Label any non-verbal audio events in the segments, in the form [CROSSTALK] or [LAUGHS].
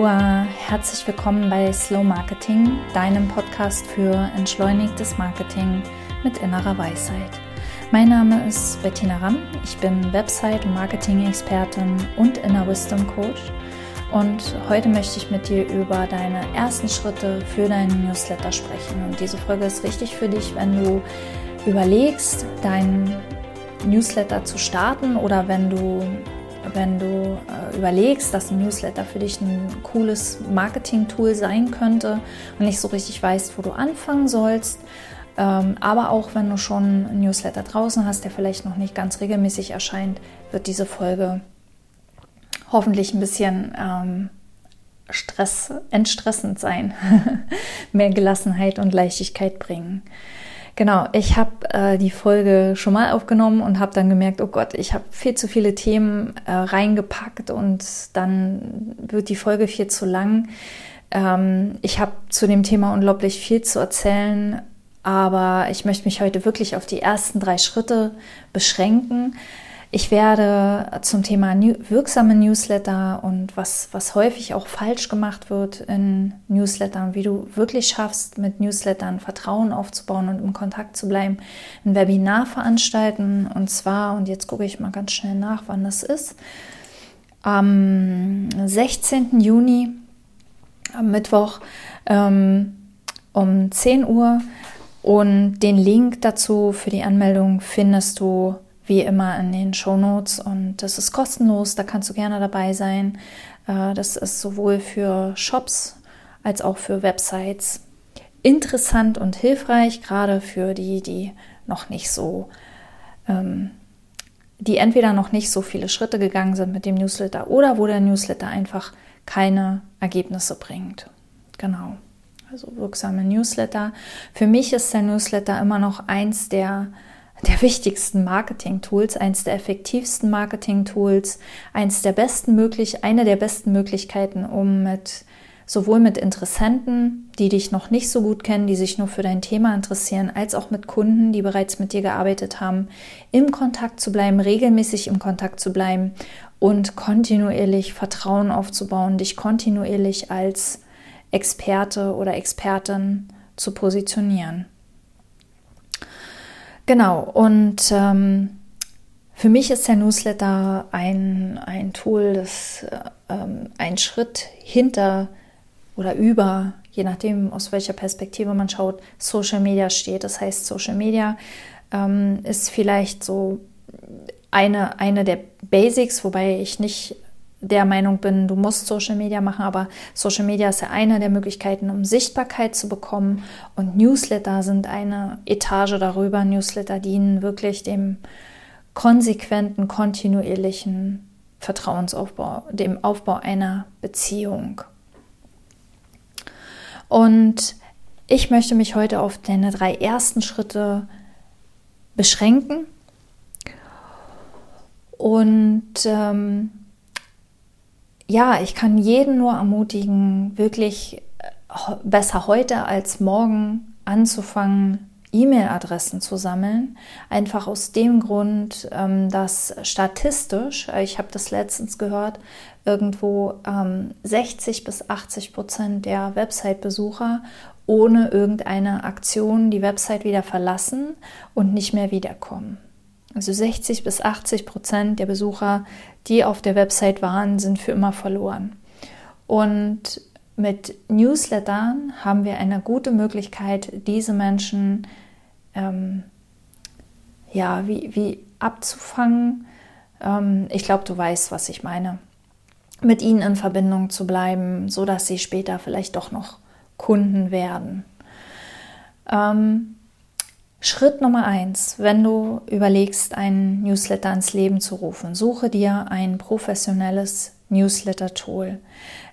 Aloha, herzlich willkommen bei Slow Marketing, deinem Podcast für entschleunigtes Marketing mit innerer Weisheit. Mein Name ist Bettina Ramm, ich bin Website- und Marketing-Expertin und Inner Wisdom Coach und heute möchte ich mit dir über deine ersten Schritte für deinen Newsletter sprechen. Und diese Folge ist richtig für dich, wenn du überlegst, deinen Newsletter zu starten oder wenn du wenn du äh, überlegst, dass ein Newsletter für dich ein cooles Marketing-Tool sein könnte und nicht so richtig weißt, wo du anfangen sollst. Ähm, aber auch wenn du schon ein Newsletter draußen hast, der vielleicht noch nicht ganz regelmäßig erscheint, wird diese Folge hoffentlich ein bisschen ähm, Stress, entstressend sein, [LAUGHS] mehr Gelassenheit und Leichtigkeit bringen. Genau, ich habe äh, die Folge schon mal aufgenommen und habe dann gemerkt, oh Gott, ich habe viel zu viele Themen äh, reingepackt und dann wird die Folge viel zu lang. Ähm, ich habe zu dem Thema unglaublich viel zu erzählen, aber ich möchte mich heute wirklich auf die ersten drei Schritte beschränken. Ich werde zum Thema wirksame Newsletter und was, was häufig auch falsch gemacht wird in Newslettern, wie du wirklich schaffst, mit Newslettern Vertrauen aufzubauen und im Kontakt zu bleiben, ein Webinar veranstalten. Und zwar, und jetzt gucke ich mal ganz schnell nach, wann das ist, am 16. Juni, am Mittwoch ähm, um 10 Uhr. Und den Link dazu für die Anmeldung findest du wie immer in den Show Notes und das ist kostenlos, da kannst du gerne dabei sein. Äh, das ist sowohl für Shops als auch für Websites interessant und hilfreich, gerade für die, die noch nicht so, ähm, die entweder noch nicht so viele Schritte gegangen sind mit dem Newsletter oder wo der Newsletter einfach keine Ergebnisse bringt. Genau. Also wirksame Newsletter. Für mich ist der Newsletter immer noch eins der der wichtigsten Marketing-Tools, eins der effektivsten Marketing-Tools, eins der besten möglich, eine der besten Möglichkeiten, um mit sowohl mit Interessenten, die dich noch nicht so gut kennen, die sich nur für dein Thema interessieren, als auch mit Kunden, die bereits mit dir gearbeitet haben, im Kontakt zu bleiben, regelmäßig im Kontakt zu bleiben und kontinuierlich Vertrauen aufzubauen, dich kontinuierlich als Experte oder Expertin zu positionieren. Genau, und ähm, für mich ist der Newsletter ein, ein Tool, das ähm, ein Schritt hinter oder über, je nachdem aus welcher Perspektive man schaut, Social Media steht. Das heißt, Social Media ähm, ist vielleicht so eine, eine der Basics, wobei ich nicht der Meinung bin, du musst Social Media machen, aber Social Media ist ja eine der Möglichkeiten, um Sichtbarkeit zu bekommen und Newsletter sind eine Etage darüber. Newsletter dienen wirklich dem konsequenten, kontinuierlichen Vertrauensaufbau, dem Aufbau einer Beziehung. Und ich möchte mich heute auf deine drei ersten Schritte beschränken und ähm, ja, ich kann jeden nur ermutigen, wirklich äh, besser heute als morgen anzufangen, E-Mail-Adressen zu sammeln. Einfach aus dem Grund, ähm, dass statistisch, äh, ich habe das letztens gehört, irgendwo 60 ähm, bis 80 Prozent der Website-Besucher ohne irgendeine Aktion die Website wieder verlassen und nicht mehr wiederkommen. Also 60 bis 80 Prozent der Besucher, die auf der Website waren, sind für immer verloren. Und mit Newslettern haben wir eine gute Möglichkeit, diese Menschen ähm, ja, wie, wie abzufangen. Ähm, ich glaube, du weißt, was ich meine. Mit ihnen in Verbindung zu bleiben, sodass sie später vielleicht doch noch Kunden werden. Ähm, Schritt Nummer eins, wenn du überlegst, einen Newsletter ins Leben zu rufen, suche dir ein professionelles Newsletter-Tool.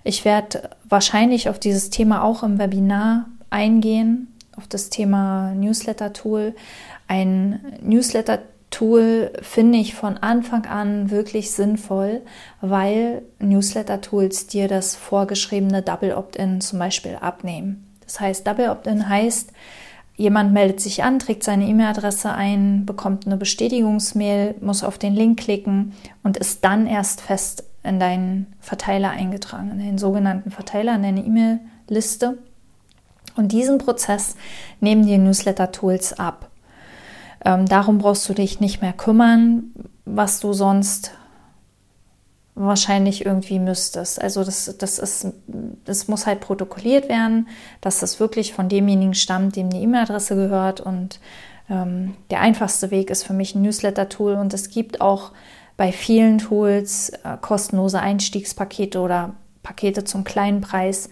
Ich werde wahrscheinlich auf dieses Thema auch im Webinar eingehen, auf das Thema Newsletter-Tool. Ein Newsletter-Tool finde ich von Anfang an wirklich sinnvoll, weil Newsletter-Tools dir das vorgeschriebene Double Opt-in zum Beispiel abnehmen. Das heißt, Double Opt-in heißt, Jemand meldet sich an, trägt seine E-Mail-Adresse ein, bekommt eine Bestätigungsmail, muss auf den Link klicken und ist dann erst fest in deinen Verteiler eingetragen, in den sogenannten Verteiler, in deine E-Mail-Liste. Und diesen Prozess nehmen die Newsletter-Tools ab. Ähm, darum brauchst du dich nicht mehr kümmern, was du sonst wahrscheinlich irgendwie müsstest. Also das, das, ist, das muss halt protokolliert werden, dass das wirklich von demjenigen stammt, dem die E-Mail-Adresse gehört. Und ähm, der einfachste Weg ist für mich ein Newsletter-Tool. Und es gibt auch bei vielen Tools äh, kostenlose Einstiegspakete oder Pakete zum kleinen Preis,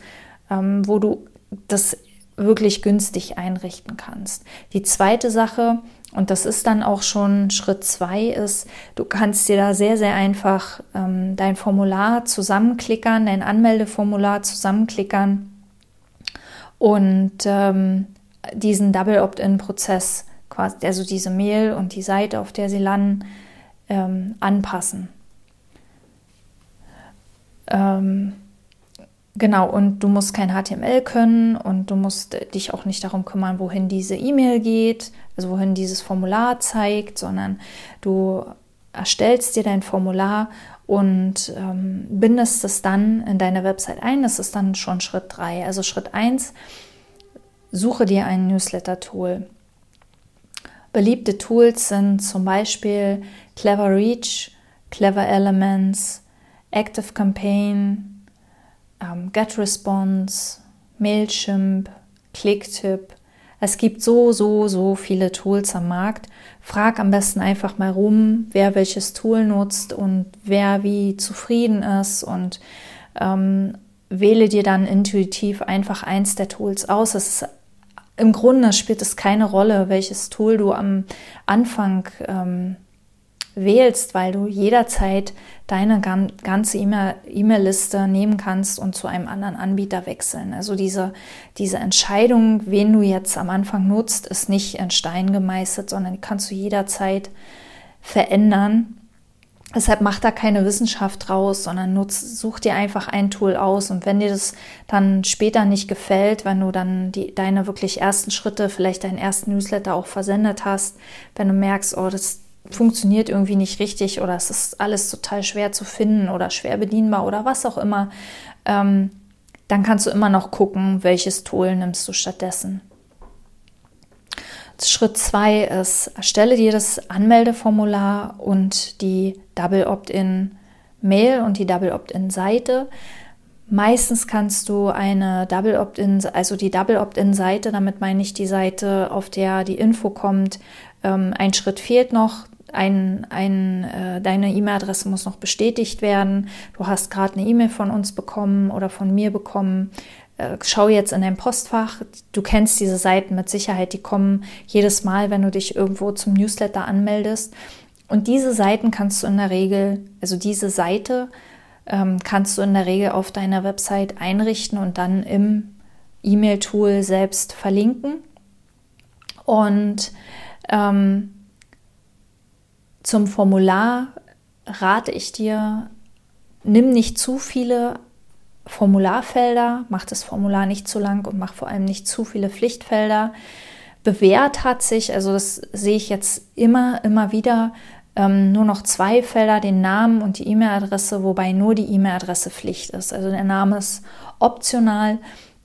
ähm, wo du das wirklich günstig einrichten kannst. Die zweite Sache, und das ist dann auch schon Schritt zwei, ist, du kannst dir da sehr, sehr einfach ähm, dein Formular zusammenklickern, dein Anmeldeformular zusammenklickern und ähm, diesen Double Opt-in-Prozess, quasi, also diese Mail und die Seite, auf der sie landen, ähm, anpassen. Ähm, Genau, und du musst kein HTML können und du musst dich auch nicht darum kümmern, wohin diese E-Mail geht, also wohin dieses Formular zeigt, sondern du erstellst dir dein Formular und ähm, bindest es dann in deine Website ein. Das ist dann schon Schritt 3. Also Schritt 1, suche dir ein Newsletter-Tool. Beliebte Tools sind zum Beispiel Clever Reach, Clever Elements, Active Campaign, ähm, GetResponse, Mailchimp, Clicktip. Es gibt so, so, so viele Tools am Markt. Frag am besten einfach mal rum, wer welches Tool nutzt und wer wie zufrieden ist und ähm, wähle dir dann intuitiv einfach eins der Tools aus. Ist, Im Grunde spielt es keine Rolle, welches Tool du am Anfang ähm, wählst, weil du jederzeit deine ganze E-Mail-Liste nehmen kannst und zu einem anderen Anbieter wechseln. Also diese, diese Entscheidung, wen du jetzt am Anfang nutzt, ist nicht in Stein gemeißelt, sondern kannst du jederzeit verändern. Deshalb mach da keine Wissenschaft draus, sondern nutz, such dir einfach ein Tool aus. Und wenn dir das dann später nicht gefällt, wenn du dann die, deine wirklich ersten Schritte, vielleicht deinen ersten Newsletter auch versendet hast, wenn du merkst, oh, das, funktioniert irgendwie nicht richtig oder es ist alles total schwer zu finden oder schwer bedienbar oder was auch immer, ähm, dann kannst du immer noch gucken, welches Tool nimmst du stattdessen. Schritt zwei ist, erstelle dir das Anmeldeformular und die Double Opt-in Mail und die Double Opt-in Seite. Meistens kannst du eine Double Opt-in, also die Double Opt-in Seite, damit meine ich die Seite, auf der die Info kommt. Ähm, ein Schritt fehlt noch ein, ein, äh, deine E-Mail-Adresse muss noch bestätigt werden. Du hast gerade eine E-Mail von uns bekommen oder von mir bekommen. Äh, schau jetzt in dein Postfach. Du kennst diese Seiten mit Sicherheit. Die kommen jedes Mal, wenn du dich irgendwo zum Newsletter anmeldest. Und diese Seiten kannst du in der Regel, also diese Seite ähm, kannst du in der Regel auf deiner Website einrichten und dann im E-Mail-Tool selbst verlinken. Und ähm, zum Formular rate ich dir, nimm nicht zu viele Formularfelder, mach das Formular nicht zu lang und mach vor allem nicht zu viele Pflichtfelder. Bewährt hat sich, also das sehe ich jetzt immer, immer wieder, ähm, nur noch zwei Felder, den Namen und die E-Mail-Adresse, wobei nur die E-Mail-Adresse Pflicht ist. Also der Name ist optional.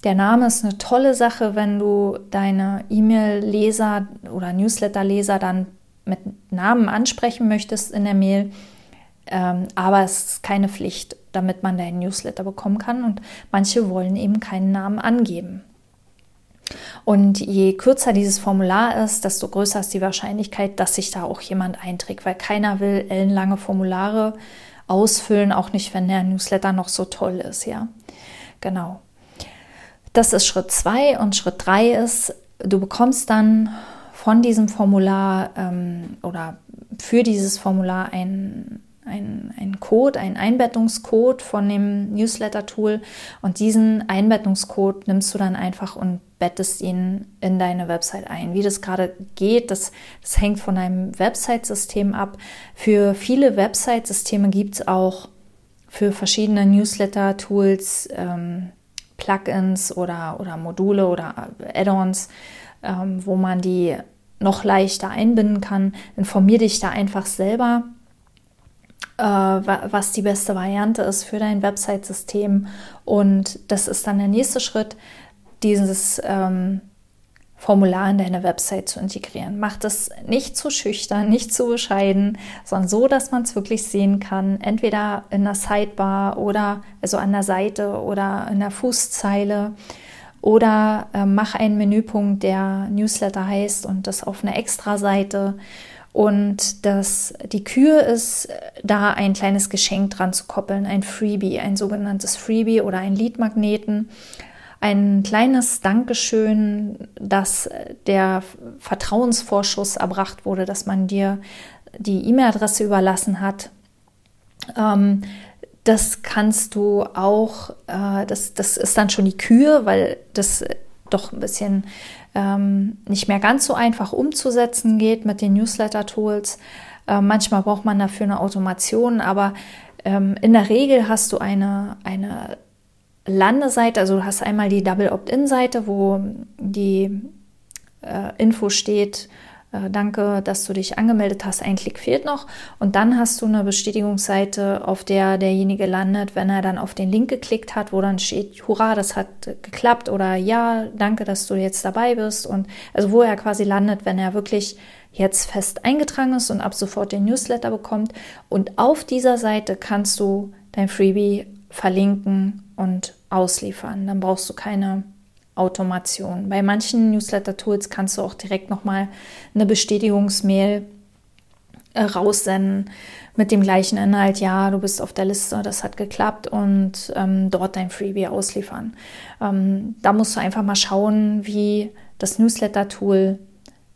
Der Name ist eine tolle Sache, wenn du deine E-Mail-Leser oder Newsletter-Leser dann mit Namen ansprechen möchtest in der Mail. Ähm, aber es ist keine Pflicht, damit man deinen Newsletter bekommen kann. Und manche wollen eben keinen Namen angeben. Und je kürzer dieses Formular ist, desto größer ist die Wahrscheinlichkeit, dass sich da auch jemand einträgt, weil keiner will ellenlange Formulare ausfüllen, auch nicht, wenn der Newsletter noch so toll ist, ja. Genau. Das ist Schritt zwei und Schritt drei ist, du bekommst dann von diesem Formular ähm, oder für dieses Formular ein, ein, ein Code, ein Einbettungscode von dem Newsletter-Tool und diesen Einbettungscode nimmst du dann einfach und bettest ihn in deine Website ein. Wie das gerade geht, das, das hängt von deinem Website-System ab. Für viele Website-Systeme gibt es auch für verschiedene Newsletter-Tools ähm, Plugins oder, oder Module oder Add-ons, ähm, wo man die noch leichter einbinden kann. Informier dich da einfach selber. äh, was die beste Variante ist für dein Website-System. Und das ist dann der nächste Schritt, dieses ähm, Formular in deine Website zu integrieren. Mach das nicht zu schüchtern, nicht zu bescheiden, sondern so, dass man es wirklich sehen kann. Entweder in der Sidebar oder also an der Seite oder in der Fußzeile. Oder äh, mach einen Menüpunkt, der Newsletter heißt und das auf einer Extra-Seite. Und das, die Kür ist, da ein kleines Geschenk dran zu koppeln, ein Freebie, ein sogenanntes Freebie oder ein Leadmagneten ein kleines Dankeschön, dass der Vertrauensvorschuss erbracht wurde, dass man dir die E-Mail-Adresse überlassen hat. Ähm, das kannst du auch, äh, das, das ist dann schon die Kür, weil das doch ein bisschen ähm, nicht mehr ganz so einfach umzusetzen geht mit den Newsletter-Tools. Äh, manchmal braucht man dafür eine Automation, aber ähm, in der Regel hast du eine, eine Landeseite, also du hast einmal die Double Opt-in-Seite, wo die äh, Info steht, äh, danke, dass du dich angemeldet hast, ein Klick fehlt noch. Und dann hast du eine Bestätigungsseite, auf der derjenige landet, wenn er dann auf den Link geklickt hat, wo dann steht, hurra, das hat geklappt oder ja, danke, dass du jetzt dabei bist. Und also wo er quasi landet, wenn er wirklich jetzt fest eingetragen ist und ab sofort den Newsletter bekommt. Und auf dieser Seite kannst du dein Freebie verlinken und ausliefern. Dann brauchst du keine Automation. Bei manchen Newsletter-Tools kannst du auch direkt nochmal eine Bestätigungsmail äh, raussenden mit dem gleichen Inhalt, ja, du bist auf der Liste, das hat geklappt und ähm, dort dein Freebie ausliefern. Ähm, da musst du einfach mal schauen, wie das Newsletter-Tool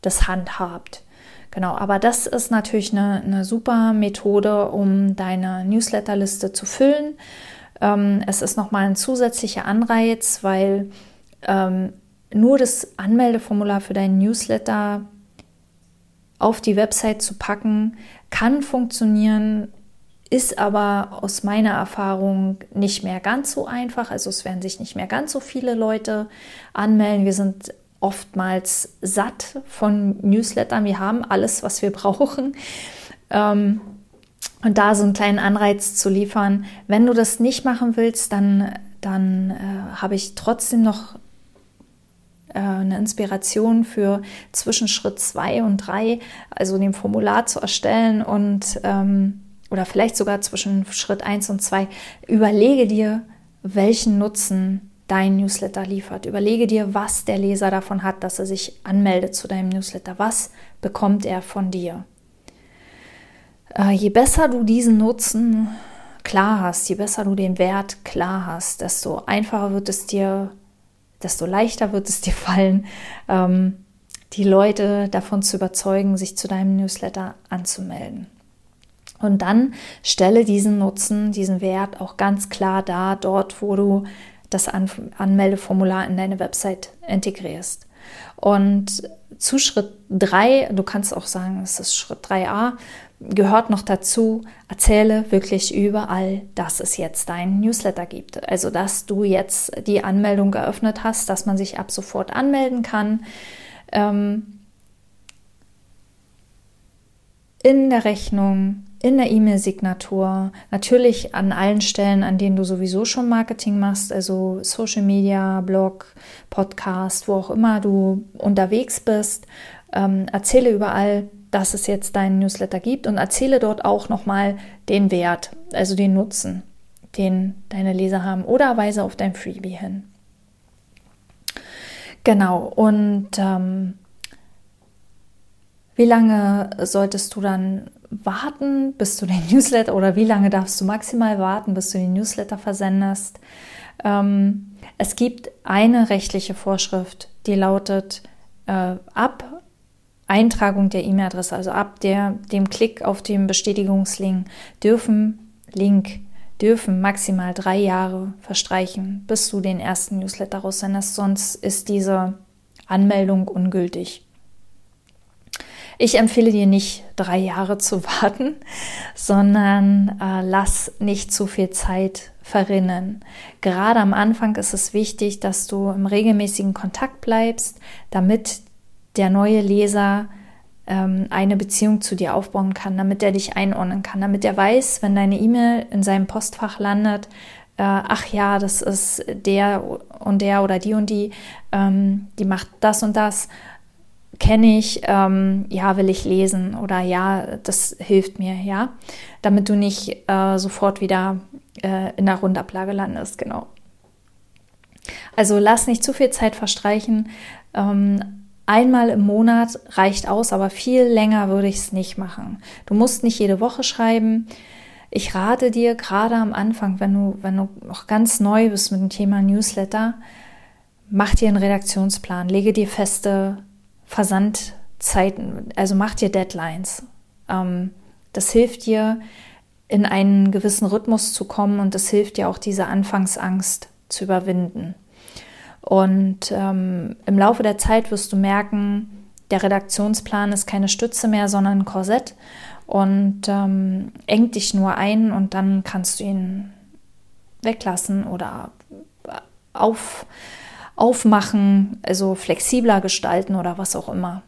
das handhabt. Genau, aber das ist natürlich eine, eine super Methode, um deine Newsletterliste zu füllen. Ähm, es ist nochmal ein zusätzlicher Anreiz, weil ähm, nur das Anmeldeformular für deinen Newsletter auf die Website zu packen, kann funktionieren, ist aber aus meiner Erfahrung nicht mehr ganz so einfach. Also es werden sich nicht mehr ganz so viele Leute anmelden. Wir sind oftmals satt von Newslettern. Wir haben alles, was wir [LAUGHS] brauchen. Ähm, und da so einen kleinen Anreiz zu liefern. Wenn du das nicht machen willst, dann, dann äh, habe ich trotzdem noch äh, eine Inspiration für zwischen Schritt 2 und 3, also dem Formular zu erstellen und ähm, oder vielleicht sogar zwischen Schritt 1 und 2. Überlege dir, welchen Nutzen dein Newsletter liefert. Überlege dir, was der Leser davon hat, dass er sich anmeldet zu deinem Newsletter. Was bekommt er von dir? Äh, je besser du diesen Nutzen klar hast, je besser du den Wert klar hast, desto einfacher wird es dir, desto leichter wird es [LAUGHS] dir fallen, ähm, die Leute davon zu überzeugen, sich zu deinem Newsletter anzumelden. Und dann stelle diesen Nutzen, diesen Wert auch ganz klar dar, dort, wo du das An Anmeldeformular in deine Website integrierst. Und zu Schritt 3, du kannst auch sagen, es ist Schritt 3a, gehört noch dazu, erzähle wirklich überall, dass es jetzt deinen Newsletter gibt. Also, dass du jetzt die Anmeldung geöffnet hast, dass man sich ab sofort anmelden kann. Ähm, in der Rechnung, in der E-Mail-Signatur, natürlich an allen Stellen, an denen du sowieso schon Marketing machst, also Social Media, Blog, Podcast, wo auch immer du unterwegs bist. Ähm, erzähle überall, dass es jetzt deinen Newsletter gibt und erzähle dort auch nochmal den Wert, also den Nutzen, den deine Leser haben oder weise auf dein Freebie hin. Genau, und ähm, wie lange solltest du dann warten, bis du den Newsletter oder wie lange darfst du maximal warten, bis du den Newsletter versendest? Ähm, es gibt eine rechtliche Vorschrift, die lautet, äh, ab Eintragung der E-Mail-Adresse, also ab der, dem Klick auf den Bestätigungslink, dürfen, Link, dürfen maximal drei Jahre verstreichen, bis du den ersten Newsletter raussendest, sonst ist diese Anmeldung ungültig. Ich empfehle dir nicht, drei Jahre [LAUGHS] zu warten, sondern äh, lass nicht zu viel Zeit verrinnen. Gerade am Anfang ist es wichtig, dass du im regelmäßigen Kontakt bleibst, damit der neue Leser ähm, eine Beziehung zu dir aufbauen kann, damit er dich einordnen kann, damit er weiß, wenn deine E-Mail in seinem Postfach landet, äh, ach ja, das ist der und der oder die und die, ähm, die macht das und das, kenne ich, ähm, ja, will ich lesen oder ja, das hilft mir, ja, damit du nicht äh, sofort wieder äh, in der Rundablage landest, genau. Also lass nicht zu viel Zeit verstreichen. Ähm, einmal im Monat reicht aus, aber viel länger würde ich es nicht machen. Du musst nicht jede Woche schreiben. Ich rate dir gerade am Anfang, wenn du, wenn du noch ganz neu bist mit dem Thema Newsletter, mach dir einen Redaktionsplan, lege dir feste Versandzeiten, also mach dir Deadlines. Ähm, das hilft dir, in einen gewissen Rhythmus zu kommen und das hilft dir auch, diese Anfangsangst zu überwinden. Und ähm, im Laufe der Zeit wirst du merken, der Redaktionsplan ist keine Stütze mehr, sondern ein Korsett und ähm, engt dich nur ein und dann kannst du ihn weglassen oder auf, aufmachen, also flexibler gestalten oder was auch immer.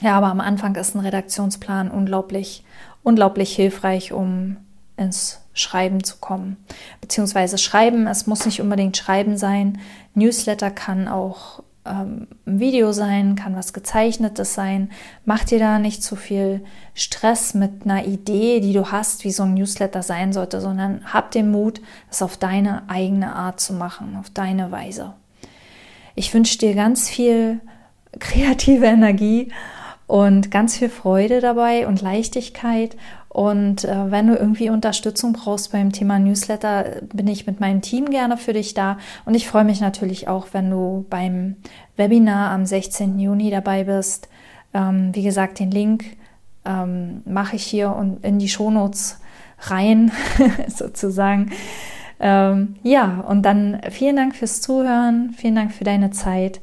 Ja, aber am Anfang ist ein Redaktionsplan unglaublich, unglaublich hilfreich, um ins Schreiben zu kommen. Beziehungsweise Schreiben, es muss nicht unbedingt Schreiben sein. Newsletter kann auch ähm, ein Video sein, kann was gezeichnetes sein. Mach dir da nicht zu viel Stress mit einer Idee, die du hast, wie so ein Newsletter sein sollte, sondern hab den Mut, es auf deine eigene Art zu machen, auf deine Weise. Ich wünsche dir ganz viel [LAUGHS] kreative Energie und ganz viel Freude dabei und Leichtigkeit und äh, wenn du irgendwie Unterstützung brauchst beim Thema Newsletter, bin ich mit meinem Team gerne für dich da. Und ich freue mich natürlich auch, wenn du beim Webinar am 16. Juni dabei bist. Ähm, wie gesagt, den Link ähm, mache ich hier und in die Shownotes rein, [LAUGHS] sozusagen. Ähm, ja, und dann vielen Dank fürs Zuhören, vielen Dank für deine Zeit.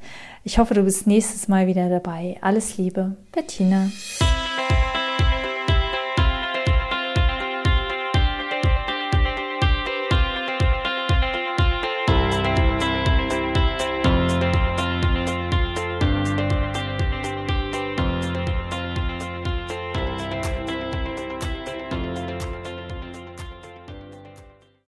Ich hoffe, du bist nächstes Mal wieder dabei. Alles Liebe, Bettina.